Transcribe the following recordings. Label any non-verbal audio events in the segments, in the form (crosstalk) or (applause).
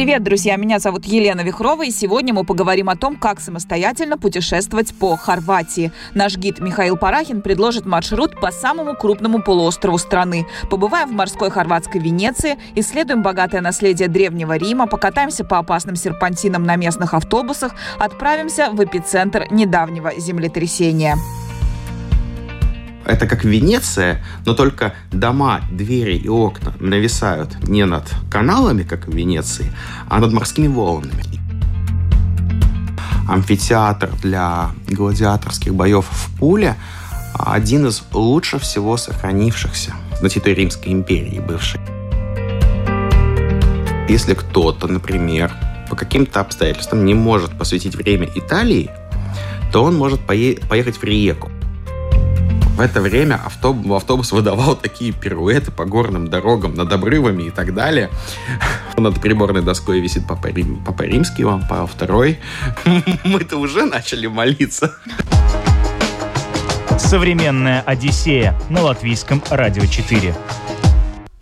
Привет, друзья! Меня зовут Елена Вихрова, и сегодня мы поговорим о том, как самостоятельно путешествовать по Хорватии. Наш гид Михаил Парахин предложит маршрут по самому крупному полуострову страны. Побываем в морской хорватской Венеции, исследуем богатое наследие Древнего Рима, покатаемся по опасным серпантинам на местных автобусах, отправимся в эпицентр недавнего землетрясения. Это как Венеция, но только дома, двери и окна нависают не над каналами, как в Венеции, а над морскими волнами. Амфитеатр для гладиаторских боев в Пуле один из лучше всего сохранившихся на территории Римской империи бывшей. Если кто-то, например, по каким-то обстоятельствам не может посвятить время Италии, то он может поехать в Риеку. В это время автобус, автобус выдавал такие пируэты по горным дорогам, над обрывами и так далее. Над приборной доской висит Папа, Рим, Папа Римский, Иван Павел II. Мы-то уже начали молиться. Современная Одиссея на латвийском радио 4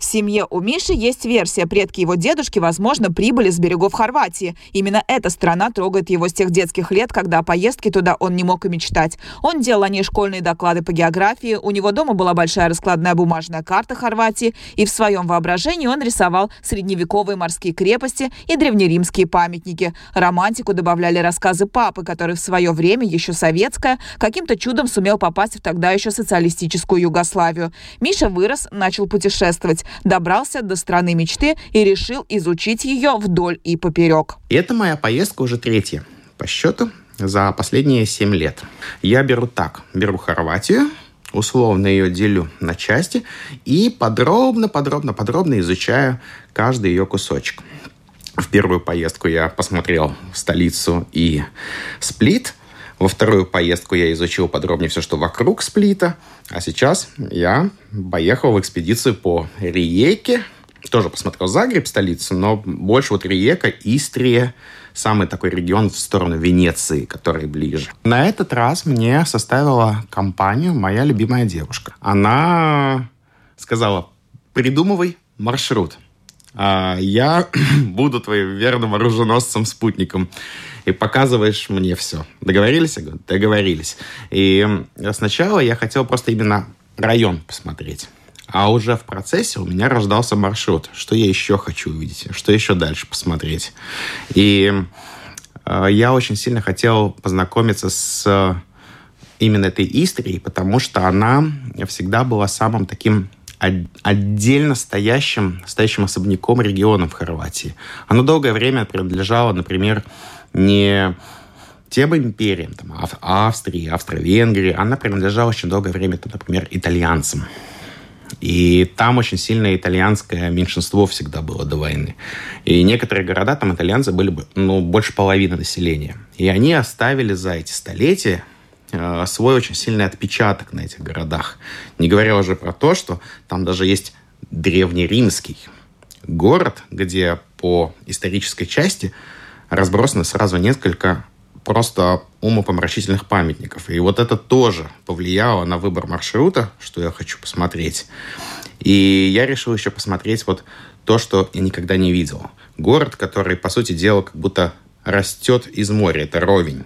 семье у Миши есть версия. Предки его дедушки, возможно, прибыли с берегов Хорватии. Именно эта страна трогает его с тех детских лет, когда о поездке туда он не мог и мечтать. Он делал о ней школьные доклады по географии, у него дома была большая раскладная бумажная карта Хорватии, и в своем воображении он рисовал средневековые морские крепости и древнеримские памятники. Романтику добавляли рассказы папы, который в свое время, еще советская, каким-то чудом сумел попасть в тогда еще социалистическую Югославию. Миша вырос, начал путешествовать добрался до страны мечты и решил изучить ее вдоль и поперек. Это моя поездка уже третья по счету за последние семь лет. Я беру так, беру Хорватию, условно ее делю на части и подробно, подробно, подробно изучаю каждый ее кусочек. В первую поездку я посмотрел столицу и Сплит. Во вторую поездку я изучил подробнее все, что вокруг Сплита. А сейчас я поехал в экспедицию по Риеке. Тоже посмотрел Загреб, столицу, но больше вот Риека, Истрия, самый такой регион в сторону Венеции, который ближе. На этот раз мне составила компанию моя любимая девушка. Она сказала, придумывай маршрут. А я (clears throat) буду твоим верным оруженосцем-спутником и показываешь мне все. Договорились? Я говорю, договорились. И сначала я хотел просто именно район посмотреть. А уже в процессе у меня рождался маршрут. Что я еще хочу увидеть? Что еще дальше посмотреть? И э, я очень сильно хотел познакомиться с именно этой Истрией, потому что она всегда была самым таким отдельно стоящим, стоящим особняком регионом в Хорватии. Оно долгое время принадлежало, например, не тем империям, там, Австрии, Австро-Венгрии, она принадлежала очень долгое время, там, например, итальянцам. И там очень сильное итальянское меньшинство всегда было до войны. И некоторые города, там итальянцы были ну, больше половины населения. И они оставили за эти столетия свой очень сильный отпечаток на этих городах. Не говоря уже про то, что там даже есть древнеримский город, где по исторической части разбросаны сразу несколько просто умопомрачительных памятников. И вот это тоже повлияло на выбор маршрута, что я хочу посмотреть. И я решил еще посмотреть вот то, что я никогда не видел. Город, который, по сути дела, как будто растет из моря. Это Ровень.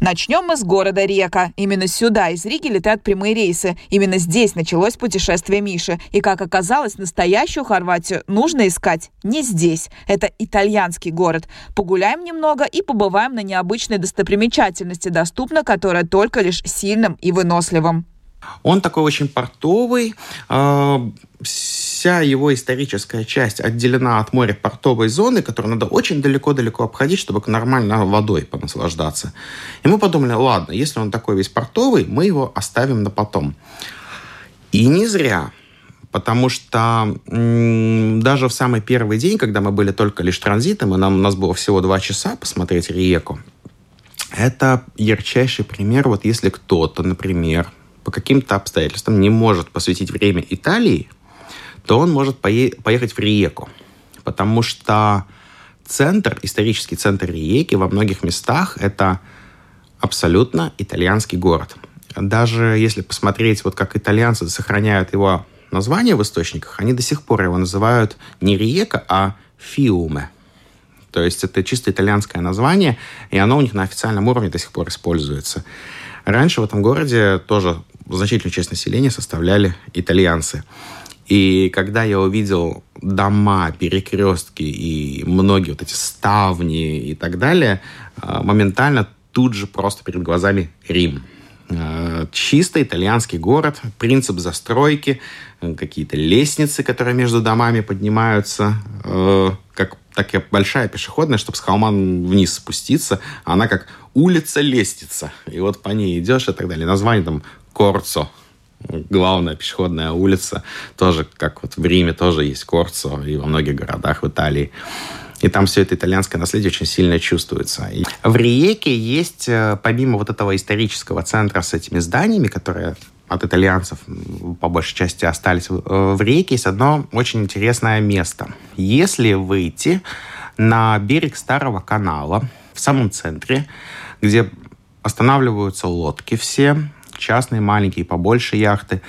Начнем мы с города Река. Именно сюда из Риги летают прямые рейсы. Именно здесь началось путешествие Миши. И, как оказалось, настоящую Хорватию нужно искать не здесь. Это итальянский город. Погуляем немного и побываем на необычной достопримечательности, доступна которая только лишь сильным и выносливым. Он такой очень портовый. А, вся его историческая часть отделена от моря портовой зоны, которую надо очень далеко-далеко обходить, чтобы нормально водой понаслаждаться. И мы подумали, ладно, если он такой весь портовый, мы его оставим на потом. И не зря. Потому что м- даже в самый первый день, когда мы были только лишь транзитом, и нам, у нас было всего два часа посмотреть реку, это ярчайший пример, вот если кто-то, например, по каким-то обстоятельствам не может посвятить время Италии, то он может пое- поехать в Риеку. Потому что центр, исторический центр Риеки во многих местах это абсолютно итальянский город. Даже если посмотреть, вот как итальянцы сохраняют его название в источниках, они до сих пор его называют не Риека, а Фиуме. То есть это чисто итальянское название, и оно у них на официальном уровне до сих пор используется. Раньше в этом городе тоже значительную часть населения составляли итальянцы. И когда я увидел дома, перекрестки и многие вот эти ставни и так далее, а, моментально тут же просто перед глазами Рим. А, чисто итальянский город, принцип застройки, какие-то лестницы, которые между домами поднимаются, э, как такая большая пешеходная, чтобы с холма вниз спуститься. Она как улица-лестница. И вот по ней идешь и так далее. Название там Корцо, главная пешеходная улица, тоже, как вот в Риме тоже есть Корцо, и во многих городах в Италии. И там все это итальянское наследие очень сильно чувствуется. И в Риеке есть, э, помимо вот этого исторического центра с этими зданиями, которые от итальянцев по большей части остались э, в Риеке, есть одно очень интересное место. Если выйти на берег Старого канала, в самом центре, где останавливаются лодки все, частные, маленькие, побольше яхты.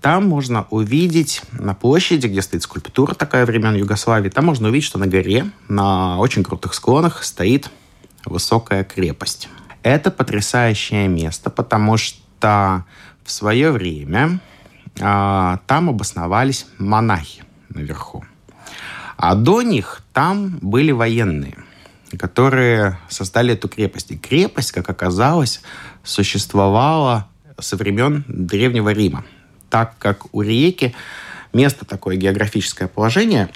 Там можно увидеть на площади, где стоит скульптура такая времен Югославии, там можно увидеть, что на горе, на очень крутых склонах стоит высокая крепость. Это потрясающее место, потому что в свое время а, там обосновались монахи наверху. А до них там были военные, которые создали эту крепость. И крепость, как оказалось, существовала со времен Древнего Рима, так как у реки место такое географическое положение,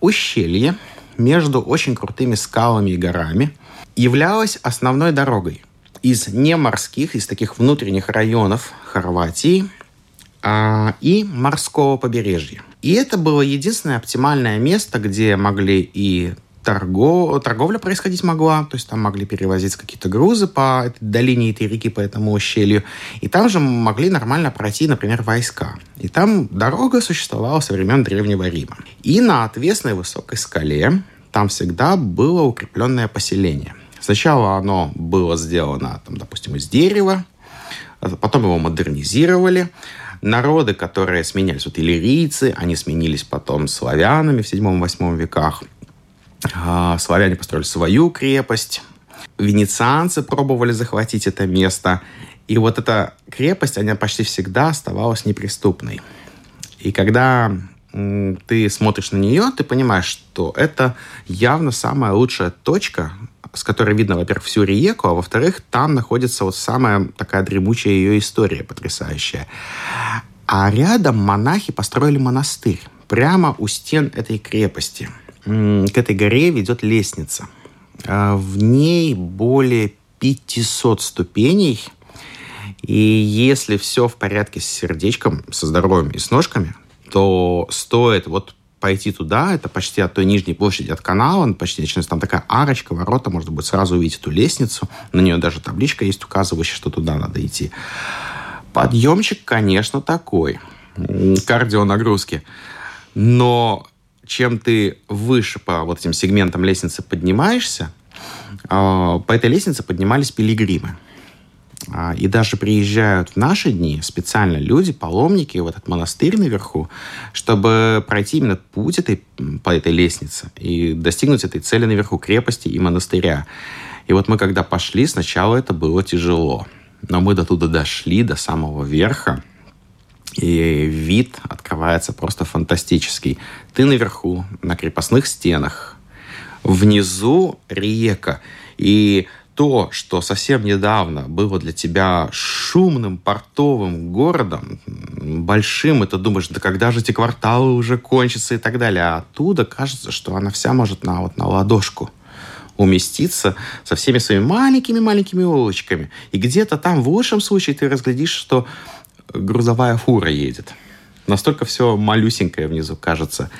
ущелье между очень крутыми скалами и горами являлось основной дорогой из неморских, из таких внутренних районов Хорватии а, и морского побережья. И это было единственное оптимальное место, где могли и торгов... торговля происходить могла, то есть там могли перевозить какие-то грузы по этой долине этой реки, по этому ущелью, и там же могли нормально пройти, например, войска. И там дорога существовала со времен Древнего Рима. И на отвесной высокой скале там всегда было укрепленное поселение. Сначала оно было сделано, там, допустим, из дерева, потом его модернизировали, народы, которые сменялись, вот иллирийцы, они сменились потом славянами в 7-8 веках. А, славяне построили свою крепость. Венецианцы пробовали захватить это место. И вот эта крепость, она почти всегда оставалась неприступной. И когда ты смотришь на нее, ты понимаешь, что это явно самая лучшая точка, с которой видно, во-первых, всю Риеку, а во-вторых, там находится вот самая такая дремучая ее история потрясающая. А рядом монахи построили монастырь прямо у стен этой крепости – к этой горе ведет лестница. А, в ней более 500 ступеней. И если все в порядке с сердечком, со здоровьем и с ножками, то стоит вот пойти туда, это почти от той нижней площади от канала, почти начинается там такая арочка, ворота, можно будет сразу увидеть эту лестницу. На нее даже табличка есть, указывающая, что туда надо идти. Подъемчик, конечно, такой. Кардионагрузки. Но чем ты выше по вот этим сегментам лестницы поднимаешься, а, по этой лестнице поднимались пилигримы. А, и даже приезжают в наши дни специально люди, паломники в этот монастырь наверху, чтобы пройти именно путь этой, по этой лестнице и достигнуть этой цели наверху крепости и монастыря. И вот мы когда пошли, сначала это было тяжело. Но мы до туда дошли, до самого верха. И вид открывается просто фантастический. Ты наверху, на крепостных стенах. Внизу река. И то, что совсем недавно было для тебя шумным портовым городом, большим, и ты думаешь, да когда же эти кварталы уже кончатся и так далее. А оттуда кажется, что она вся может на, вот, на ладошку уместиться со всеми своими маленькими-маленькими улочками. И где-то там, в лучшем случае, ты разглядишь, что грузовая фура едет. Настолько все малюсенькое внизу кажется.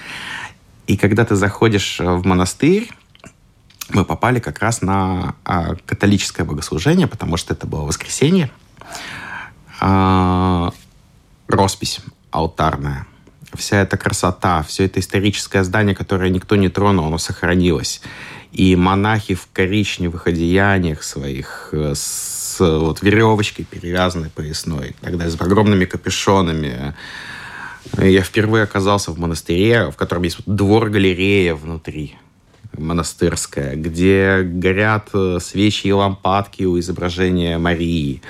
И когда ты заходишь в монастырь, мы попали как раз на а, католическое богослужение, потому что это было воскресенье. А, роспись алтарная. Вся эта красота, все это историческое здание, которое никто не тронул, оно сохранилось. И монахи в коричневых одеяниях своих, э, с с вот, веревочкой перевязанной поясной, тогда с огромными капюшонами. Я впервые оказался в монастыре, в котором есть вот двор-галерея внутри монастырская, где горят э, свечи и лампадки у изображения Марии.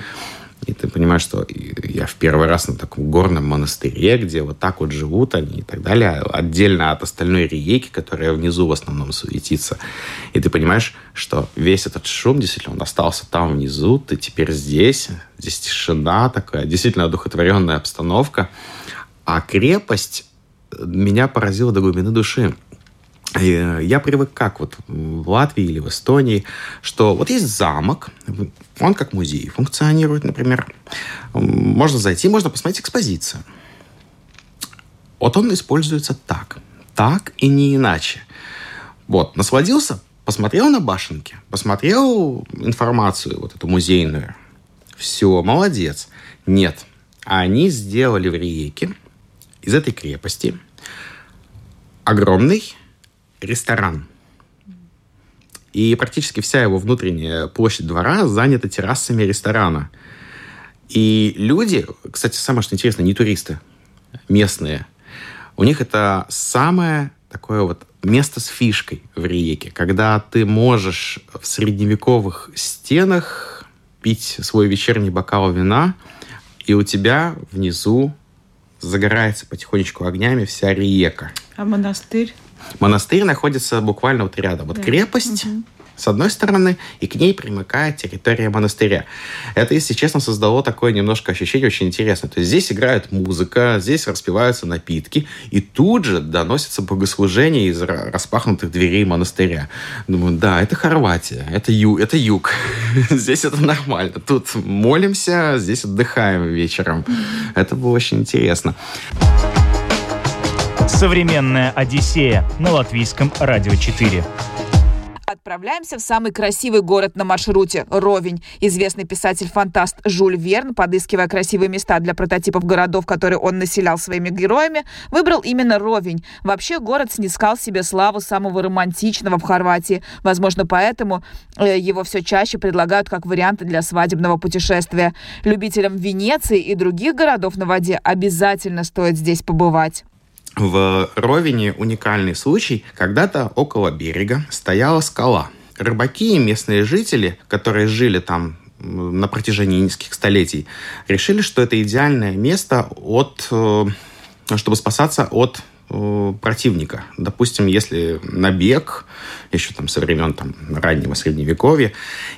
И ты понимаешь, что я в первый раз на таком горном монастыре, где вот так вот живут они и так далее, отдельно от остальной реки, которая внизу в основном суетится. И ты понимаешь, что весь этот шум, действительно, он остался там внизу, ты теперь здесь, здесь тишина такая, действительно одухотворенная обстановка. А крепость меня поразила до глубины души. Э, я привык как вот в Латвии или в Эстонии, что вот есть замок, он как музей функционирует, например. Можно зайти, можно посмотреть экспозицию. Вот он используется так. Так и не иначе. Вот, насладился, посмотрел на башенки, посмотрел информацию вот эту музейную. Все, молодец. Нет, они сделали в Риеке из этой крепости огромный ресторан. И практически вся его внутренняя площадь двора занята террасами ресторана. И люди, кстати, самое что интересно, не туристы, местные, у них это самое такое вот место с фишкой в Риеке, когда ты можешь в средневековых стенах пить свой вечерний бокал вина, и у тебя внизу загорается потихонечку огнями вся Риека. А монастырь? Монастырь находится буквально вот рядом. Вот да. крепость, угу. с одной стороны, и к ней примыкает территория монастыря. Это, если честно, создало такое немножко ощущение очень интересное. То есть здесь играет музыка, здесь распиваются напитки, и тут же доносится богослужение из распахнутых дверей монастыря. Думаю, да, это Хорватия, это, ю, это юг. (laughs) здесь это нормально. Тут молимся, здесь отдыхаем вечером. Это было очень интересно. Современная Одиссея на латвийском радио 4. Отправляемся в самый красивый город на маршруте – Ровень. Известный писатель-фантаст Жюль Верн, подыскивая красивые места для прототипов городов, которые он населял своими героями, выбрал именно Ровень. Вообще город снискал себе славу самого романтичного в Хорватии. Возможно, поэтому э, его все чаще предлагают как варианты для свадебного путешествия. Любителям Венеции и других городов на воде обязательно стоит здесь побывать. В Ровине уникальный случай. Когда-то около берега стояла скала. Рыбаки и местные жители, которые жили там на протяжении нескольких столетий, решили, что это идеальное место от, э, чтобы спасаться от противника. Допустим, если набег, еще там со времен там, раннего средневековья,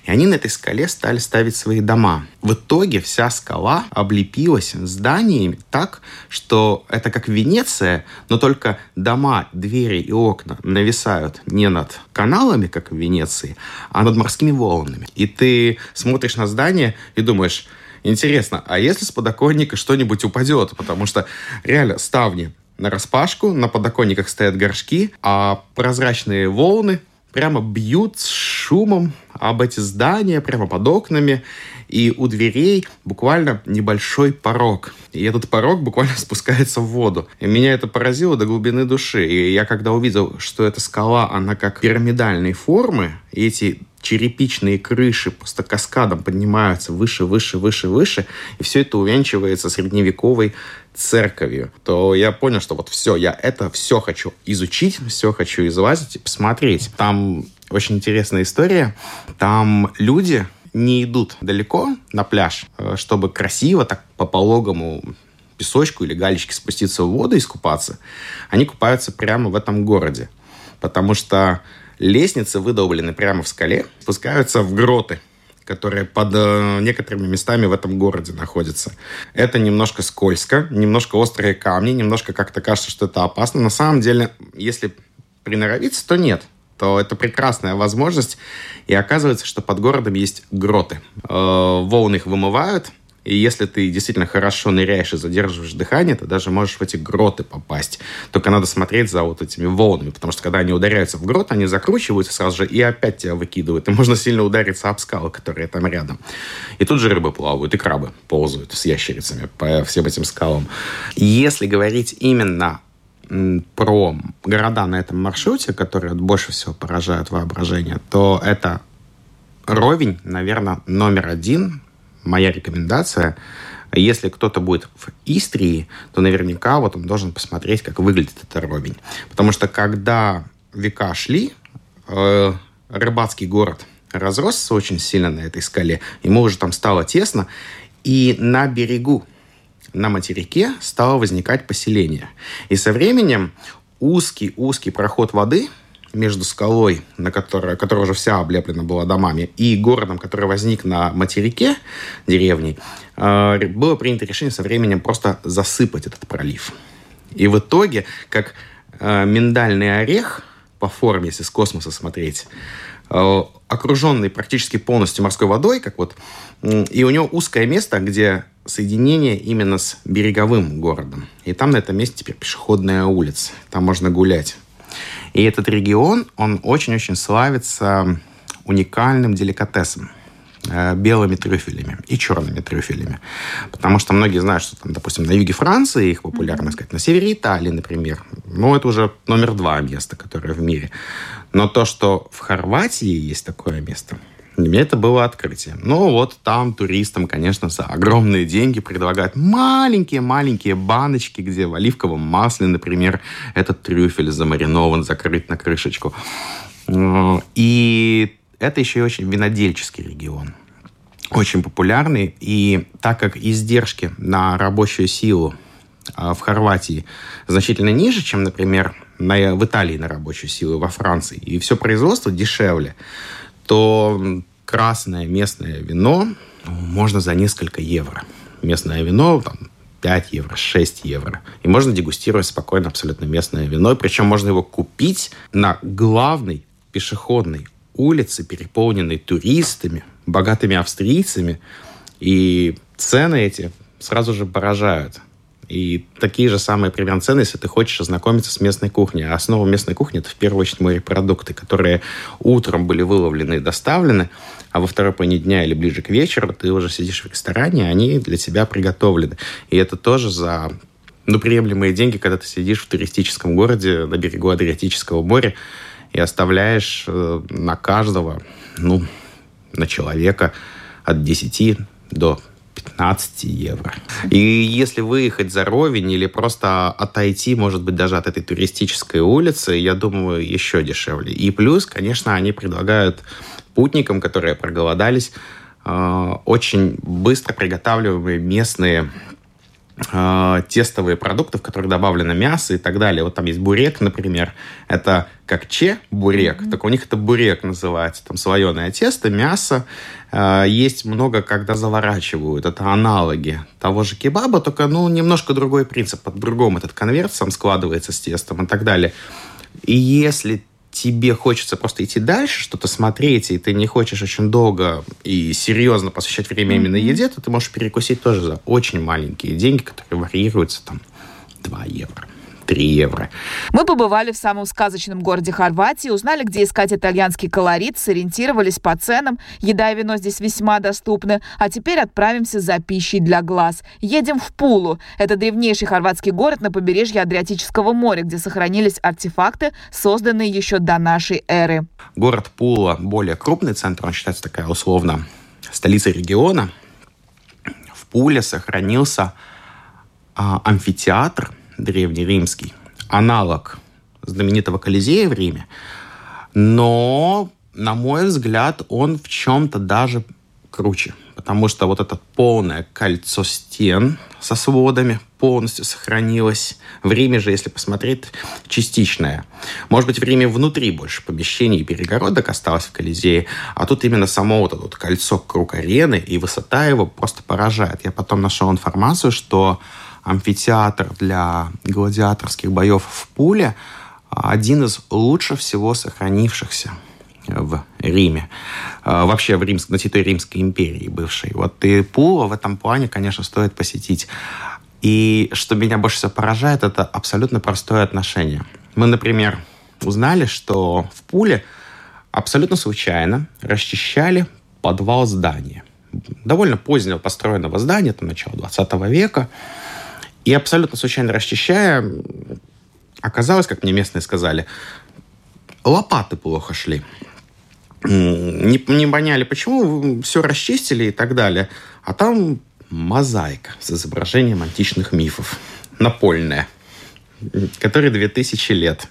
и они на этой скале стали ставить свои дома. В итоге вся скала облепилась зданиями так, что это как Венеция, но только дома, двери и окна нависают не над каналами, как в Венеции, а над морскими волнами. И ты смотришь на здание и думаешь, Интересно, а если с подоконника что-нибудь упадет? Потому что реально ставни на распашку, на подоконниках стоят горшки, а прозрачные волны прямо бьют с шумом об эти здания, прямо под окнами, и у дверей буквально небольшой порог. И этот порог буквально (laughs) спускается в воду. И меня это поразило до глубины души. И я когда увидел, что эта скала, она как пирамидальной формы, и эти черепичные крыши просто каскадом поднимаются выше, выше, выше, выше, и все это увенчивается средневековой церковью, то я понял, что вот все, я это все хочу изучить, все хочу излазить и посмотреть. Там очень интересная история. Там люди не идут далеко на пляж, э, чтобы красиво так по пологому песочку или галечке спуститься в воду и искупаться. Они купаются прямо в этом городе, потому что лестницы выдолблены прямо в скале, спускаются в гроты которые под э, некоторыми местами в этом городе находятся. Это немножко скользко, немножко острые камни, немножко как-то кажется, что это опасно. На самом деле, если приноровиться, то нет то это прекрасная возможность. И оказывается, что под городом есть гроты. Э, волны их вымывают, и если ты действительно хорошо ныряешь и задерживаешь дыхание, ты даже можешь в эти гроты попасть. Только надо смотреть за вот этими волнами, потому что когда они ударяются в грот, они закручиваются сразу же и опять тебя выкидывают. И можно сильно удариться об скалы, которые там рядом. И тут же рыбы плавают, и крабы ползают с ящерицами по всем этим скалам. Если говорить именно про города на этом маршруте, которые больше всего поражают воображение, то это Ровень, наверное, номер один. Моя рекомендация. Если кто-то будет в Истрии, то наверняка вот он должен посмотреть, как выглядит этот ровень. Потому что когда века шли, э, рыбацкий город разросся очень сильно на этой скале, ему уже там стало тесно, и на берегу, на материке стало возникать поселение. И со временем узкий-узкий проход воды между скалой, на которой, которая уже вся облеплена была домами, и городом, который возник на материке деревней, э, было принято решение со временем просто засыпать этот пролив. И в итоге, как э, миндальный орех по форме, если с космоса смотреть, э, окруженный практически полностью морской водой, как вот, и у него узкое место, где соединение именно с береговым городом. И там на этом месте теперь пешеходная улица. Там можно гулять. И этот регион, он очень-очень славится уникальным деликатесом э, белыми трюфелями и черными трюфелями. Потому что многие знают, что, там, допустим, на юге Франции их популярно сказать, на севере Италии, например. Ну, это уже номер два место, которое в мире. Но то, что в Хорватии есть такое место – для меня это было открытие. Ну вот там туристам, конечно, за огромные деньги предлагают маленькие-маленькие баночки, где в оливковом масле, например, этот трюфель замаринован, закрыт на крышечку. И это еще и очень винодельческий регион. Очень популярный. И так как издержки на рабочую силу а, в Хорватии значительно ниже, чем, например, на, в Италии на рабочую силу, во Франции, и все производство дешевле, то красное местное вино можно за несколько евро. Местное вино там, 5 евро, 6 евро. И можно дегустировать спокойно абсолютно местное вино. Причем можно его купить на главной пешеходной улице, переполненной туристами, богатыми австрийцами. И цены эти сразу же поражают. И такие же самые примерно цены, если ты хочешь ознакомиться с местной кухней. А основа местной кухни – это в первую очередь морепродукты, которые утром были выловлены и доставлены, а во второй половине дня или ближе к вечеру ты уже сидишь в ресторане, они для тебя приготовлены. И это тоже за ну, приемлемые деньги, когда ты сидишь в туристическом городе на берегу Адриатического моря и оставляешь э, на каждого, ну, на человека от 10 до 15 евро. И если выехать за Ровень или просто отойти, может быть, даже от этой туристической улицы, я думаю, еще дешевле. И плюс, конечно, они предлагают путникам, которые проголодались, э, очень быстро приготавливаемые местные э, тестовые продукты, в которых добавлено мясо и так далее. Вот там есть бурек, например. Это как че бурек, mm-hmm. так у них это бурек называется. Там слоеное тесто, мясо. Э, есть много, когда заворачивают. Это аналоги того же кебаба, только ну, немножко другой принцип. По-другому этот конверт сам складывается с тестом и так далее. И если тебе хочется просто идти дальше, что-то смотреть, и ты не хочешь очень долго и серьезно посвящать время именно еде, то ты можешь перекусить тоже за очень маленькие деньги, которые варьируются там 2 евро. 3 евро. Мы побывали в самом сказочном городе Хорватии, узнали, где искать итальянский колорит, сориентировались по ценам. Еда и вино здесь весьма доступны. А теперь отправимся за пищей для глаз. Едем в Пулу. Это древнейший хорватский город на побережье Адриатического моря, где сохранились артефакты, созданные еще до нашей эры. Город Пула более крупный центр, он считается такая условно столица региона. В Пуле сохранился а, амфитеатр – древнеримский, аналог знаменитого Колизея в Риме, но, на мой взгляд, он в чем-то даже круче, потому что вот это полное кольцо стен со сводами полностью сохранилось. В Риме же, если посмотреть, частичное. Может быть, в Риме внутри больше помещений и перегородок осталось в Колизее, а тут именно само вот это вот кольцо круг арены и высота его просто поражает. Я потом нашел информацию, что амфитеатр для гладиаторских боев в Пуле один из лучше всего сохранившихся в Риме. А, вообще в Римск, на территории Римской империи бывшей. Вот и Пула в этом плане, конечно, стоит посетить. И что меня больше всего поражает, это абсолютно простое отношение. Мы, например, узнали, что в Пуле абсолютно случайно расчищали подвал здания. Довольно позднего построенного здания, это начало 20 века. И абсолютно случайно расчищая, оказалось, как мне местные сказали, лопаты плохо шли. не, не поняли, почему все расчистили и так далее. А там мозаика с изображением античных мифов. Напольная который 2000 лет.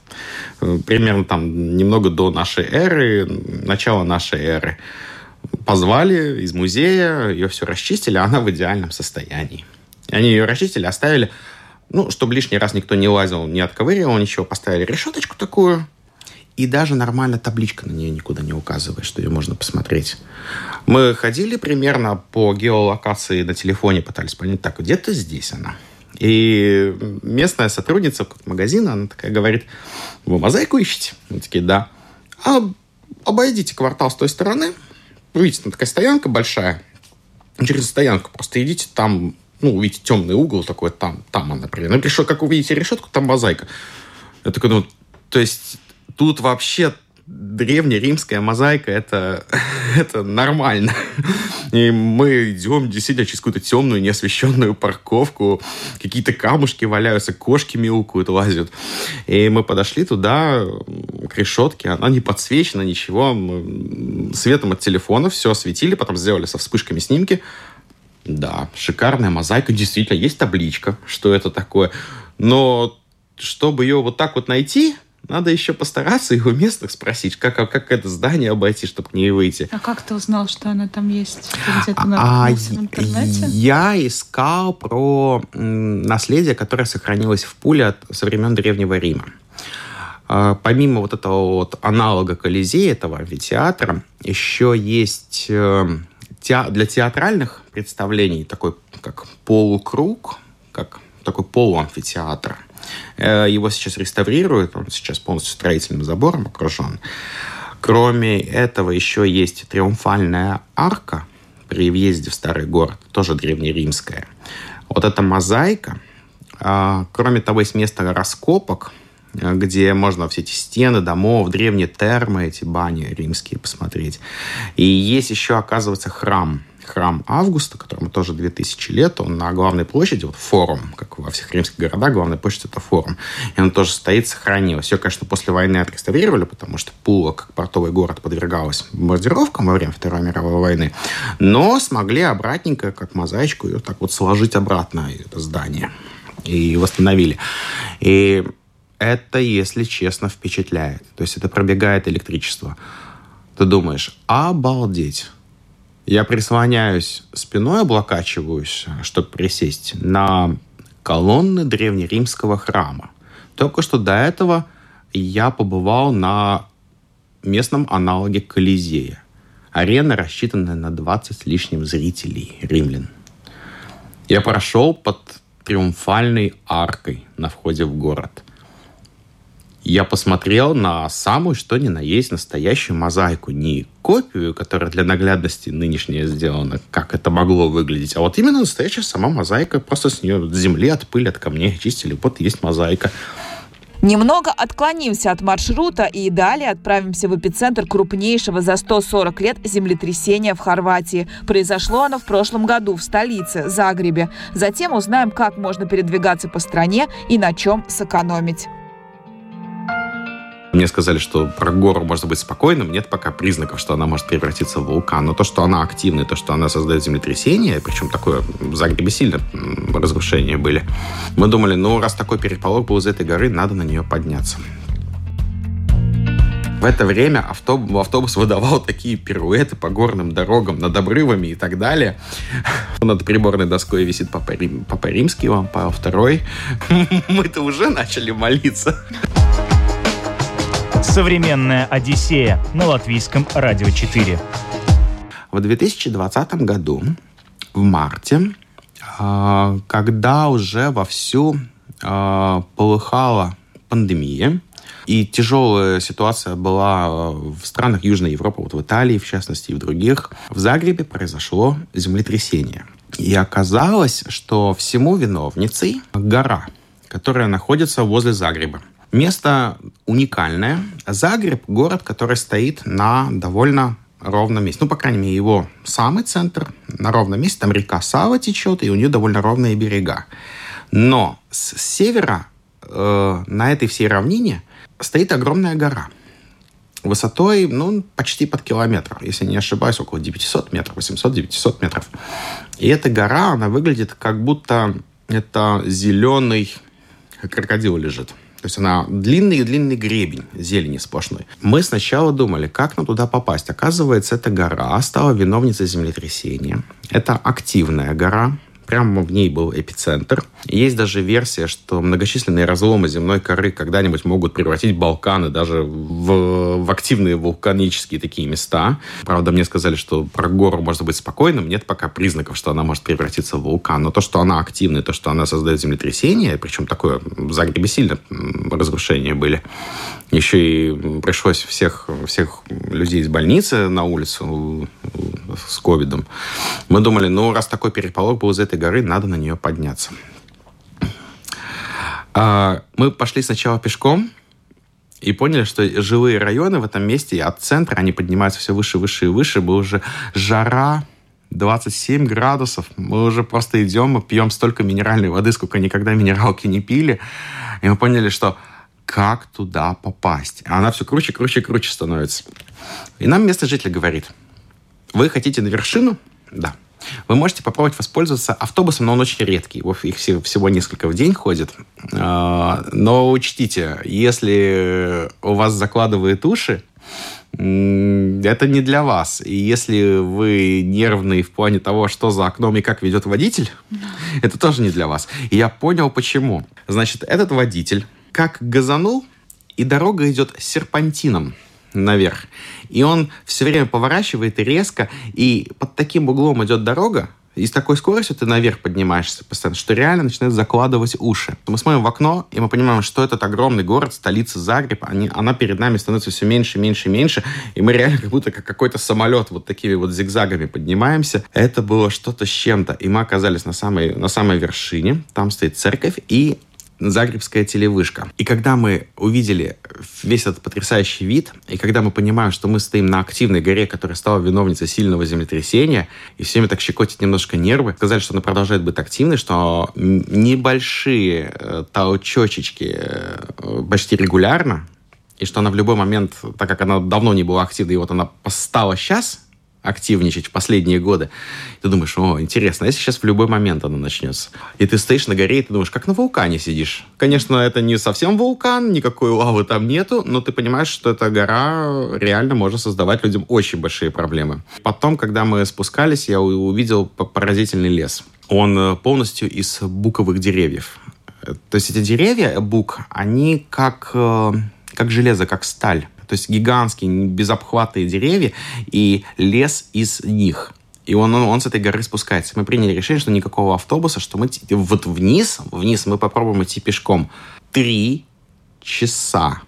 Примерно там немного до нашей эры, начала нашей эры. Позвали из музея, ее все расчистили, а она в идеальном состоянии. Они ее расчистили, оставили, ну, чтобы лишний раз никто не лазил, не отковыривал ничего, поставили решеточку такую, и даже нормально табличка на нее никуда не указывает, что ее можно посмотреть. Мы ходили примерно по геолокации на телефоне, пытались понять, так, где-то здесь она. И местная сотрудница магазина, она такая говорит, вы мозаику ищете? Мы такие, да. А обойдите квартал с той стороны, видите, там такая стоянка большая, через стоянку просто идите, там, ну, увидите темный угол такой, там, там она, например. Ну, решетка, как увидите решетку, там мозаика. Я такой, ну, то есть тут вообще древнеримская мозаика это, (laughs) это нормально. И мы идем действительно через какую-то темную, неосвещенную парковку. Какие-то камушки валяются, кошки мяукают, лазят. И мы подошли туда, к решетке. Она не подсвечена, ничего. Мы светом от телефона все осветили, потом сделали со вспышками снимки. Да, шикарная мозаика. Действительно, есть табличка, что это такое. Но чтобы ее вот так вот найти, надо еще постараться и у местных спросить, как, как это здание обойти, чтобы к ней выйти. А как ты узнал, что она там есть? где-то а, в интернете? Я искал про наследие, которое сохранилось в Пуле от, со времен Древнего Рима. А, помимо вот этого вот аналога Колизея, этого амфитеатра, еще есть для театральных представлений такой как полукруг, как такой полуамфитеатр – Э, его сейчас реставрируют, он сейчас полностью строительным забором окружен. Кроме этого еще есть триумфальная арка при въезде в старый город, тоже древнеримская. Вот эта мозаика, а, кроме того, есть место раскопок, где можно все эти стены домов, древние термы, эти бани римские посмотреть. И есть еще, оказывается, храм – храм Августа, которому тоже 2000 лет, он на главной площади, вот форум, как во всех римских городах, главная площадь это форум. И он тоже стоит, сохранилось. Ее, конечно, после войны отреставрировали, потому что Пула, как портовый город, подвергалась бомбардировкам во время Второй мировой войны, но смогли обратненько, как мозаичку, ее так вот сложить обратно, это здание. И восстановили. И это, если честно, впечатляет. То есть это пробегает электричество. Ты думаешь, обалдеть я прислоняюсь спиной, облокачиваюсь, чтобы присесть на колонны древнеримского храма. Только что до этого я побывал на местном аналоге Колизея. Арена, рассчитанная на 20 с лишним зрителей, римлян. Я прошел под триумфальной аркой на входе в город я посмотрел на самую, что ни на есть, настоящую мозаику. Не копию, которая для наглядности нынешняя сделана, как это могло выглядеть, а вот именно настоящая сама мозаика. Просто с нее от земли, от пыли, от камней чистили. Вот есть мозаика. Немного отклонимся от маршрута и далее отправимся в эпицентр крупнейшего за 140 лет землетрясения в Хорватии. Произошло оно в прошлом году в столице, Загребе. Затем узнаем, как можно передвигаться по стране и на чем сэкономить. Мне сказали, что про гору можно быть спокойным. Нет пока признаков, что она может превратиться в вулкан. Но то, что она активная, то, что она создает землетрясение, причем такое в Загребе сильно разрушения были, мы думали, ну, раз такой переполох был из этой горы, надо на нее подняться. В это время автобус, автобус выдавал такие пируэты по горным дорогам, над обрывами и так далее. Над приборной доской висит Папа, Рим, Папа Римский, вам Павел II. (laughs) Мы-то уже начали молиться. Современная Одиссея на латвийском радио 4. В 2020 году, в марте, а, когда уже вовсю а, полыхала пандемия, и тяжелая ситуация была а, в странах Южной Европы, вот в Италии, в частности, и в других. В Загребе произошло землетрясение. И оказалось, что всему виновницей гора, которая находится возле Загреба. Место уникальное. Загреб – город, который стоит на довольно ровном месте. Ну, по крайней мере, его самый центр на ровном месте. Там река Сава течет, и у нее довольно ровные берега. Но с севера э, на этой всей равнине стоит огромная гора. высотой, ну, почти под километр, если не ошибаюсь, около 900 метров, 800-900 метров. И эта гора, она выглядит как будто это зеленый крокодил лежит. То есть она длинный-длинный гребень зелени сплошной. Мы сначала думали, как нам туда попасть. Оказывается, эта гора стала виновницей землетрясения. Это активная гора, Прямо в ней был эпицентр. Есть даже версия, что многочисленные разломы земной коры когда-нибудь могут превратить Балканы даже в, в активные вулканические такие места. Правда, мне сказали, что про гору можно быть спокойным. Нет пока признаков, что она может превратиться в вулкан. Но то, что она активная, то, что она создает землетрясение, причем такое в Загребе сильно разрушения были, еще и пришлось всех, всех людей из больницы на улицу с ковидом. Мы думали, ну, раз такой переполох был из этой горы, надо на нее подняться. А, мы пошли сначала пешком, и поняли, что жилые районы в этом месте от центра, они поднимаются все выше, выше и выше. Была уже жара, 27 градусов. Мы уже просто идем, мы пьем столько минеральной воды, сколько никогда минералки не пили. И мы поняли, что как туда попасть? А она все круче, круче, круче становится. И нам местный житель говорит, вы хотите на вершину? Да. Вы можете попробовать воспользоваться автобусом, но он очень редкий. Их всего несколько в день ходит. А, но учтите, если у вас закладывает уши, это не для вас. И если вы нервный в плане того, что за окном и как ведет водитель, это тоже не для вас. И я понял, почему. Значит, этот водитель как газанул, и дорога идет серпантином наверх. И он все время поворачивает и резко, и под таким углом идет дорога, и с такой скоростью ты наверх поднимаешься постоянно, что реально начинает закладывать уши. Мы смотрим в окно, и мы понимаем, что этот огромный город, столица Загреб, они, она перед нами становится все меньше, меньше, меньше, и мы реально как будто как какой-то самолет вот такими вот зигзагами поднимаемся. Это было что-то с чем-то, и мы оказались на самой, на самой вершине, там стоит церковь, и Загребская телевышка. И когда мы увидели весь этот потрясающий вид, и когда мы понимаем, что мы стоим на активной горе, которая стала виновницей сильного землетрясения, и всеми так щекотит немножко нервы, сказали, что она продолжает быть активной, что небольшие э, толчочечки э, почти регулярно, и что она в любой момент, так как она давно не была активной, и вот она стала сейчас, активничать в последние годы. Ты думаешь, о, интересно, а если сейчас в любой момент она начнется? И ты стоишь на горе, и ты думаешь, как на вулкане сидишь. Конечно, это не совсем вулкан, никакой лавы там нету, но ты понимаешь, что эта гора реально может создавать людям очень большие проблемы. Потом, когда мы спускались, я увидел поразительный лес. Он э, полностью из буковых деревьев. То есть эти деревья, бук, они как, э, как железо, как сталь то есть гигантские, безобхватные деревья и лес из них. И он, он, он с этой горы спускается. Мы приняли решение, что никакого автобуса, что мы вот вниз, вниз мы попробуем идти пешком. Три часа.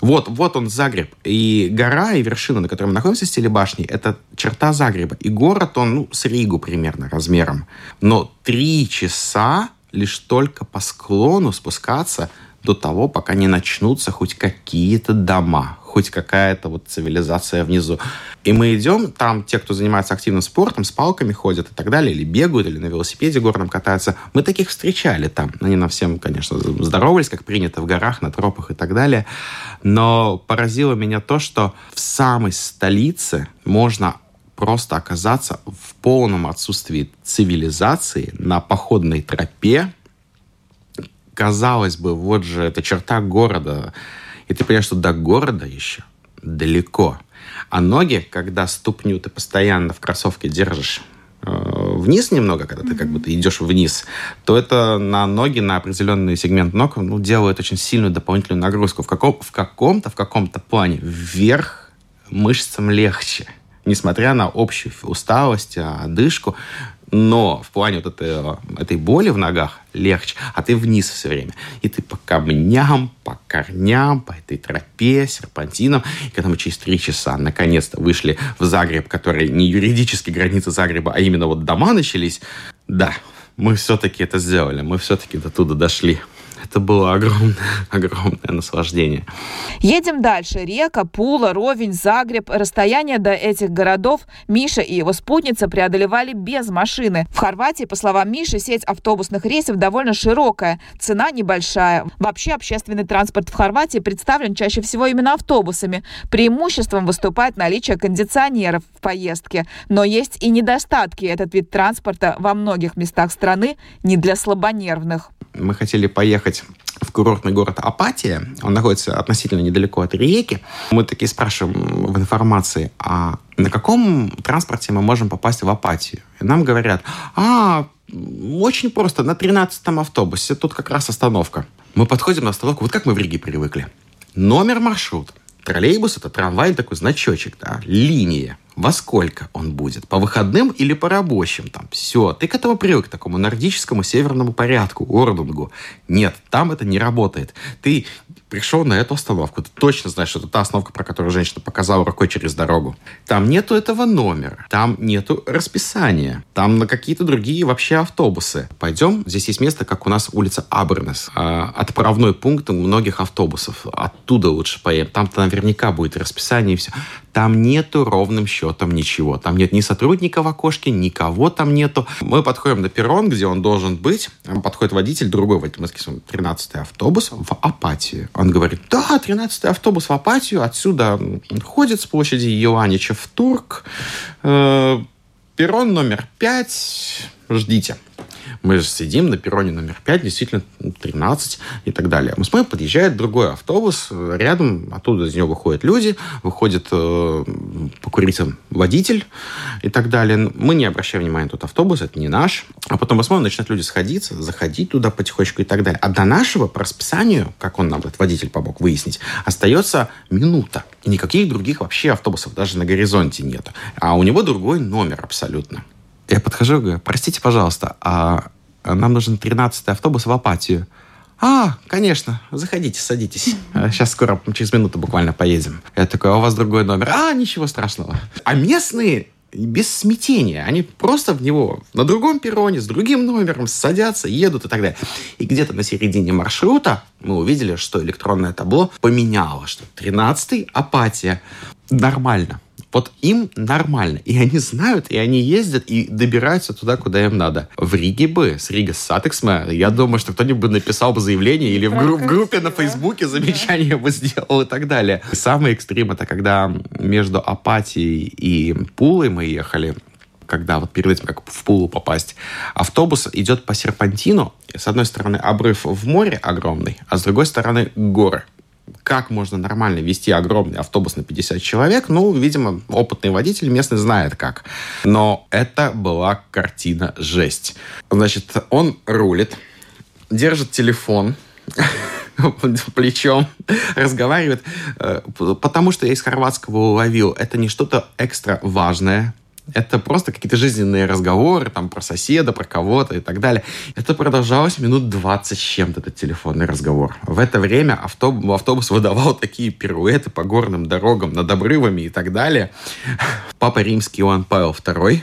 Вот, вот он, Загреб. И гора, и вершина, на которой мы находимся, с телебашней, это черта Загреба. И город, он, ну, с Ригу примерно размером. Но три часа лишь только по склону спускаться до того, пока не начнутся хоть какие-то дома, хоть какая-то вот цивилизация внизу. И мы идем, там те, кто занимается активным спортом, с палками ходят и так далее, или бегают, или на велосипеде горном катаются. Мы таких встречали там. Они нам всем, конечно, здоровались, как принято в горах, на тропах и так далее. Но поразило меня то, что в самой столице можно просто оказаться в полном отсутствии цивилизации на походной тропе, казалось бы, вот же эта черта города. И ты понимаешь, что до города еще далеко. А ноги, когда ступню ты постоянно в кроссовке держишь э, вниз немного, когда ты как будто идешь вниз, то это на ноги, на определенный сегмент ног ну, делает очень сильную дополнительную нагрузку. В, каком, в каком-то, в каком-то плане вверх мышцам легче несмотря на общую усталость, одышку, но в плане вот этой, этой боли в ногах легче, а ты вниз все время. И ты по камням, по корням, по этой тропе, серпантинам. И когда мы через три часа наконец-то вышли в Загреб, который не юридически граница Загреба, а именно вот дома начались, да, мы все-таки это сделали, мы все-таки до туда дошли. Это было огромное, (laughs) огромное наслаждение. Едем дальше. Река, Пула, Ровень, Загреб. Расстояние до этих городов Миша и его спутница преодолевали без машины. В Хорватии, по словам Миши, сеть автобусных рейсов довольно широкая, цена небольшая. Вообще общественный транспорт в Хорватии представлен чаще всего именно автобусами. Преимуществом выступает наличие кондиционеров в поездке. Но есть и недостатки. Этот вид транспорта во многих местах страны не для слабонервных. Мы хотели поехать в курортный город Апатия. Он находится относительно недалеко от реки. Мы такие спрашиваем в информации, а на каком транспорте мы можем попасть в Апатию? И нам говорят, а, очень просто, на 13-м автобусе, тут как раз остановка. Мы подходим на остановку, вот как мы в Риге привыкли. Номер маршрута. Троллейбус это трамвай, такой значочек, да, линия. Во сколько он будет? По выходным или по рабочим? Там все. Ты к этому привык, к такому нордическому северному порядку, ордунгу. Нет, там это не работает. Ты пришел на эту остановку, ты точно знаешь, что это та остановка, про которую женщина показала рукой через дорогу. Там нету этого номера, там нету расписания, там на какие-то другие вообще автобусы. Пойдем, здесь есть место, как у нас улица Абернес, а, отправной пункт многих автобусов. Оттуда лучше поедем. Там-то наверняка будет расписание и все. Там нету ровным счетом ничего. Там нет ни сотрудника в окошке, никого там нету. Мы подходим на перрон, где он должен быть. Подходит водитель, другой водитель. Мы 13 автобус в Апатию. Он говорит, да, 13 автобус в Апатию. Отсюда ходит с площади Еланича в Турк. Э, перрон номер 5. Ждите. Мы же сидим на перроне номер 5, действительно 13 и так далее. Мы смотрим, подъезжает другой автобус, рядом, оттуда из него выходят люди, выходит э, покурить водитель и так далее. Мы не обращаем внимания на тот автобус, это не наш. А потом мы смотрим, начинают люди сходиться, заходить туда потихонечку и так далее. А до нашего по расписанию, как он нам, этот водитель помог выяснить, остается минута. И никаких других вообще автобусов даже на горизонте нет. А у него другой номер абсолютно. Я подхожу и говорю, простите, пожалуйста, а нам нужен 13-й автобус в Апатию. А, конечно, заходите, садитесь. Сейчас скоро, через минуту буквально поедем. Я такой, а у вас другой номер? А, ничего страшного. А местные без смятения. Они просто в него на другом перроне с другим номером садятся, едут и так далее. И где-то на середине маршрута мы увидели, что электронное табло поменяло, что 13-й, а пятый. Нормально. Вот им нормально. И они знают, и они ездят, и добираются туда, куда им надо. В Риге бы, с Rīgas satiksme, я думаю, что кто-нибудь написал бы заявление или в, гру- в группе на Фейсбуке замечание бы сделал и так далее. Самый экстрим это когда между Апатией и Пулой мы ехали, когда вот перед этим, как в Пулу попасть, автобус идет по серпантину. С одной стороны обрыв в море огромный, а с другой стороны горы как можно нормально вести огромный автобус на 50 человек, ну, видимо, опытный водитель местный знает как. Но это была картина жесть. Значит, он рулит, держит телефон, (laughs) плечом, разговаривает, э, потому что я из хорватского уловил, это не что-то экстра важное, это просто какие-то жизненные разговоры там про соседа, про кого-то и так далее. Это продолжалось минут 20 с чем-то, этот телефонный разговор. В это время автобус, автобус выдавал такие пируэты по горным дорогам над обрывами и так далее. Папа римский Иоанн Павел II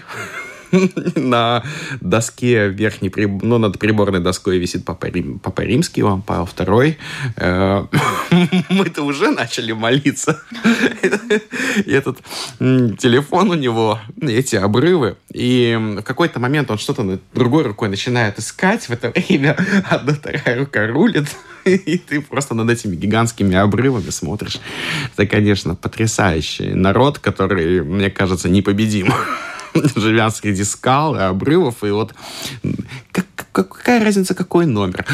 (laughs) на доске верхней, ну, над приборной доской висит Папа, Рим, Папа Римский, Иоанн Павел II. Э, (laughs) мы-то уже начали молиться. (laughs) Этот телефон у него, эти обрывы. И в какой-то момент он что-то другой рукой начинает искать. В это время одна вторая рука рулит. И ты просто над этими гигантскими обрывами смотришь. Это, конечно, потрясающий народ, который, мне кажется, непобедим. Живя среди скал и обрывов, и вот как, какая разница, какой номер?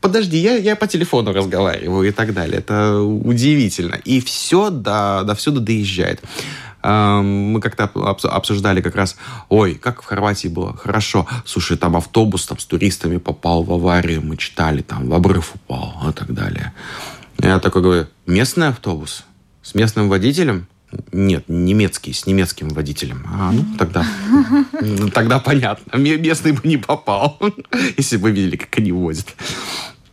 Подожди, я, я по телефону разговариваю и так далее. Это удивительно. И все до, до всюду доезжает. Мы как-то обсуждали как раз, ой, как в Хорватии было хорошо. Слушай, там автобус там, с туристами попал в аварию, мы читали, там в обрыв упал и так далее. Я такой говорю, местный автобус с местным водителем? Нет, немецкий, с немецким водителем. А, ну, тогда, тогда понятно. Местный бы не попал, (laughs) если бы видели, как они возят.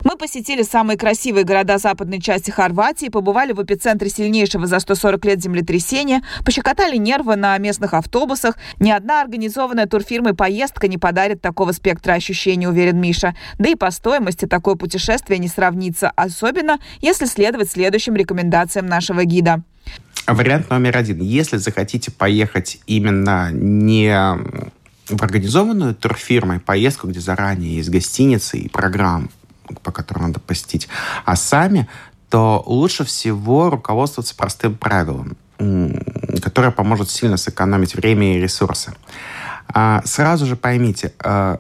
Мы посетили самые красивые города западной части Хорватии, побывали в эпицентре сильнейшего за 140 лет землетрясения, пощекотали нервы на местных автобусах. Ни одна организованная турфирмой поездка не подарит такого спектра ощущений, уверен Миша. Да и по стоимости такое путешествие не сравнится, особенно если следовать следующим рекомендациям нашего гида. Вариант номер один. Если захотите поехать именно не в организованную турфирмой поездку, где заранее есть гостиницы и программы, по которым надо посетить, а сами, то лучше всего руководствоваться простым правилом, которое поможет сильно сэкономить время и ресурсы. А, сразу же поймите, а,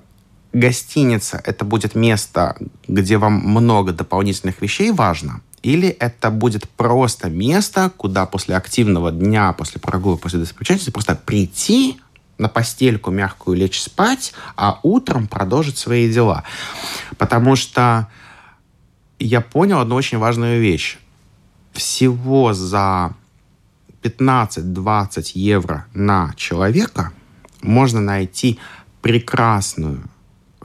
гостиница — это будет место, где вам много дополнительных вещей важно, или это будет просто место, куда после активного дня, после прогулок, после достопримечательности просто прийти на постельку мягкую лечь спать, а утром продолжить свои дела. Потому что я понял одну очень важную вещь. Всего за 15-20 евро на человека можно найти прекрасную,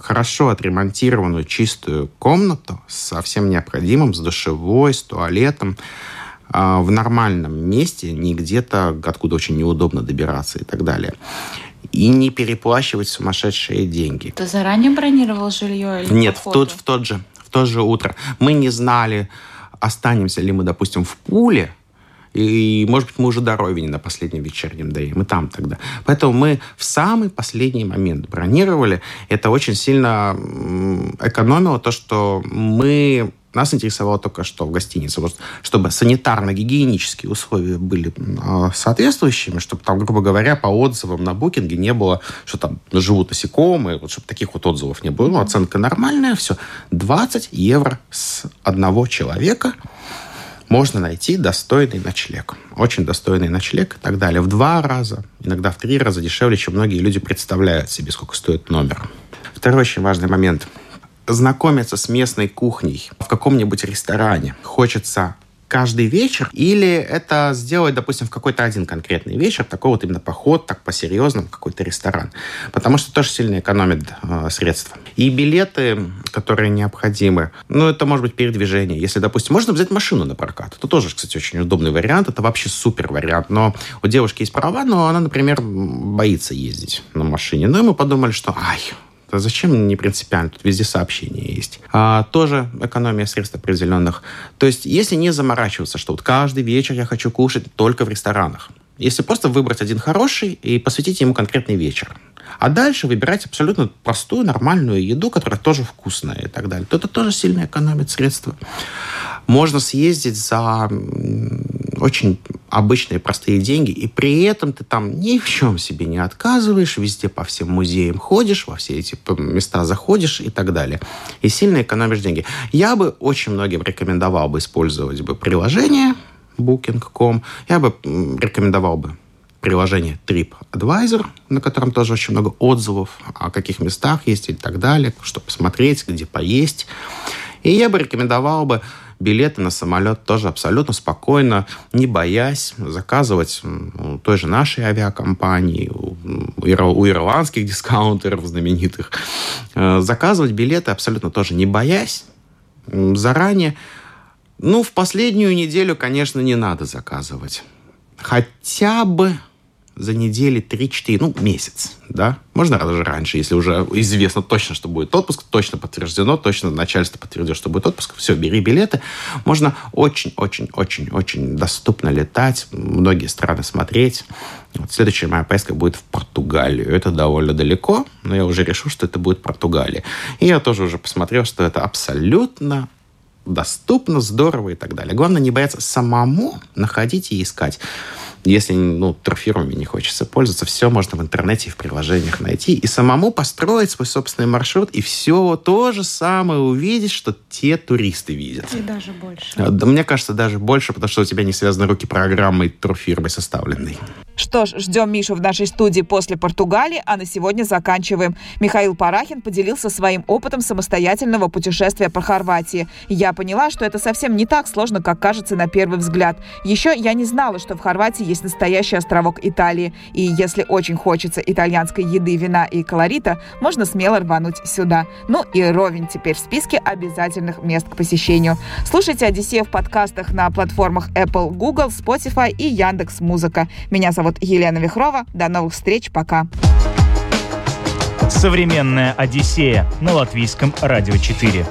хорошо отремонтированную, чистую комнату со всем необходимым, с душевой, с туалетом, а, в нормальном месте, не где-то, откуда очень неудобно добираться и так далее. И не переплачивать сумасшедшие деньги. Ты заранее бронировал жилье? Или Нет, в тот, в, тот же, в то же утро. Мы не знали, останемся ли мы, допустим, в Пуле, и, может быть, мы уже до Ровени на последнем вечернем дае. Мы там тогда. Поэтому мы в самый последний момент бронировали. Это очень сильно экономило то, что мы нас интересовало только что в гостинице, вот, чтобы санитарно-гигиенические условия были э, соответствующими, чтобы там, грубо говоря, по отзывам на букинге не было, что там живут насекомые, вот, чтобы таких вот отзывов не было. Ну, оценка нормальная, все. 20 евро с одного человека можно найти достойный ночлег. Очень достойный ночлег и так далее. В два раза, иногда в три раза дешевле, чем многие люди представляют себе, сколько стоит номер. Второй очень важный момент – знакомиться с местной кухней в каком-нибудь ресторане. Хочется каждый вечер, или это сделать, допустим, в какой-то один конкретный вечер, такой вот именно поход, так по-серьезному, какой-то ресторан. Потому что тоже сильно экономит э, средства. И билеты, которые необходимы, ну, это может быть передвижение. Если, допустим, можно взять машину на прокат. Это тоже, кстати, очень удобный вариант. Это вообще супер вариант. Но у девушки есть права, но она, например, боится ездить на машине. Ну, и мы подумали, что, ай, а зачем не принципиально? Тут везде сообщения есть. А, тоже экономия средств определенных. То есть, если не заморачиваться, что вот каждый вечер я хочу кушать только в ресторанах. Если просто выбрать один хороший и посвятить ему конкретный вечер. А дальше выбирать абсолютно простую, нормальную еду, которая тоже вкусная и так далее. То это тоже сильно экономит средства. Можно съездить за очень обычные простые деньги, и при этом ты там ни в чем себе не отказываешь, везде по всем музеям ходишь, во все эти места заходишь и так далее. И сильно экономишь деньги. Я бы очень многим рекомендовал бы использовать бы приложение Booking.com. Я бы рекомендовал бы приложение TripAdvisor, на котором тоже очень много отзывов о каких местах есть и так далее, чтобы посмотреть, где поесть. И я бы рекомендовал бы билеты на самолет тоже абсолютно спокойно, не боясь заказывать у той же нашей авиакомпании, у, у ирландских дискаунтеров знаменитых, э, заказывать билеты абсолютно тоже не боясь, заранее. Ну, в последнюю неделю, конечно, не надо заказывать. Хотя бы за недели 3-4, ну, месяц, да? Можно даже раньше, если уже известно точно, что будет отпуск, точно подтверждено, точно начальство подтвердит, что будет отпуск, все, бери билеты. Можно очень-очень-очень-очень доступно летать, многие страны смотреть. Вот следующая моя поездка будет в Португалию. Это довольно далеко, но я уже решил, что это будет Португалия. И я тоже уже посмотрел, что это абсолютно доступно, здорово и так далее. Главное не бояться самому находить и искать. Если ну, турфирмами не хочется пользоваться, все можно в интернете и в приложениях найти. И самому построить свой собственный маршрут, и все то же самое увидеть, что те туристы видят. И даже больше. Да, мне кажется, даже больше, потому что у тебя не связаны руки программой турфирмой составленной. Что ж, ждем Мишу в нашей студии после Португалии, а на сегодня заканчиваем. Михаил Парахин поделился своим опытом самостоятельного путешествия по Хорватии. Я поняла, что это совсем не так сложно, как кажется на первый взгляд. Еще я не знала, что в Хорватии есть настоящий островок Италии. И если очень хочется итальянской еды, вина и колорита, можно смело рвануть сюда. Ну и Ровень теперь в списке обязательных мест к посещению. Слушайте «Одиссею» в подкастах на платформах Apple, Google, Spotify и Яндекс Музыка. Меня зовут Елена Вихрова. До новых встреч. Пока. Современная Одиссея на латвийском радио 4.